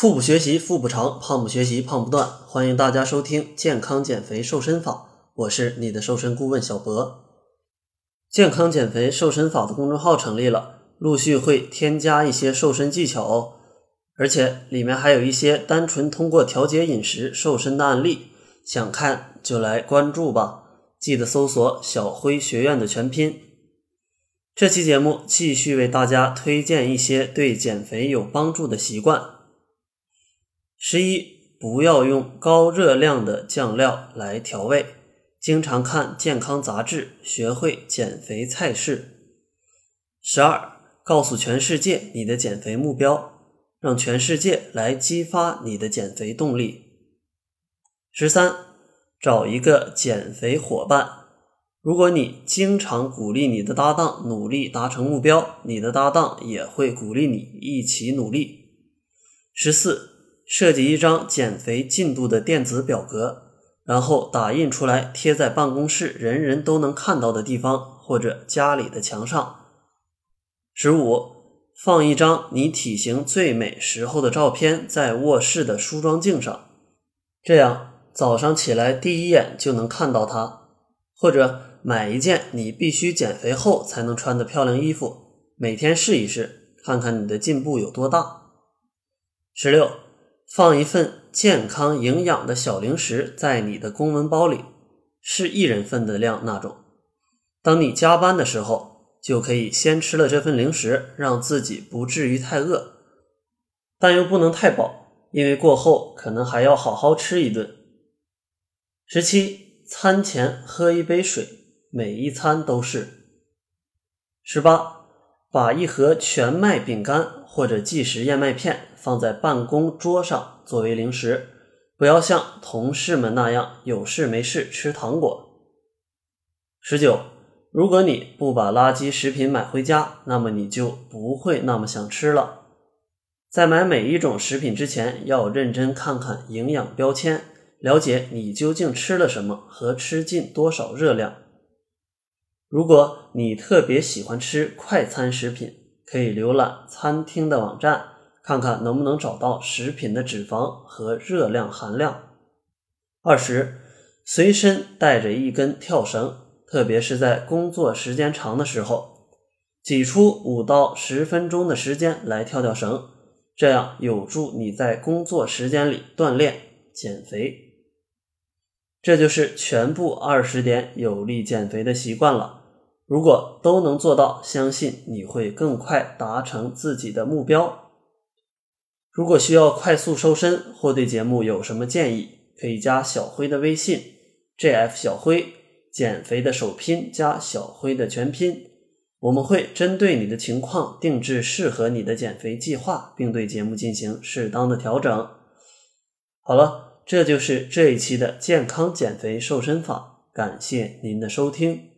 腹部学习腹部长，胖不学习胖不断。欢迎大家收听健康减肥瘦身法，我是你的瘦身顾问小博。健康减肥瘦身法的公众号成立了，陆续会添加一些瘦身技巧哦，而且里面还有一些单纯通过调节饮食瘦身的案例，想看就来关注吧。记得搜索“小辉学院”的全拼。这期节目继续为大家推荐一些对减肥有帮助的习惯。十一，不要用高热量的酱料来调味，经常看健康杂志，学会减肥菜式。十二，告诉全世界你的减肥目标，让全世界来激发你的减肥动力。十三。找一个减肥伙伴。如果你经常鼓励你的搭档努力达成目标，你的搭档也会鼓励你一起努力。十四，设计一张减肥进度的电子表格，然后打印出来贴在办公室人人都能看到的地方或者家里的墙上。十五，放一张你体型最美时候的照片在卧室的梳妆镜上，这样。早上起来第一眼就能看到它，或者买一件你必须减肥后才能穿的漂亮衣服，每天试一试，看看你的进步有多大。十六，放一份健康营养的小零食在你的公文包里，是一人份的量那种。当你加班的时候，就可以先吃了这份零食，让自己不至于太饿，但又不能太饱，因为过后可能还要好好吃一顿。十七，餐前喝一杯水，每一餐都是。十八，把一盒全麦饼干或者即食燕麦片放在办公桌上作为零食，不要像同事们那样有事没事吃糖果。十九，如果你不把垃圾食品买回家，那么你就不会那么想吃了。在买每一种食品之前，要认真看看营养标签。了解你究竟吃了什么和吃进多少热量。如果你特别喜欢吃快餐食品，可以浏览餐厅的网站，看看能不能找到食品的脂肪和热量含量。二十，随身带着一根跳绳，特别是在工作时间长的时候，挤出五到十分钟的时间来跳跳绳，这样有助你在工作时间里锻炼减肥。这就是全部二十点有利减肥的习惯了。如果都能做到，相信你会更快达成自己的目标。如果需要快速瘦身或对节目有什么建议，可以加小辉的微信：jf 小辉，减肥的首拼加小辉的全拼。我们会针对你的情况定制适合你的减肥计划，并对节目进行适当的调整。好了。这就是这一期的健康减肥瘦身法，感谢您的收听。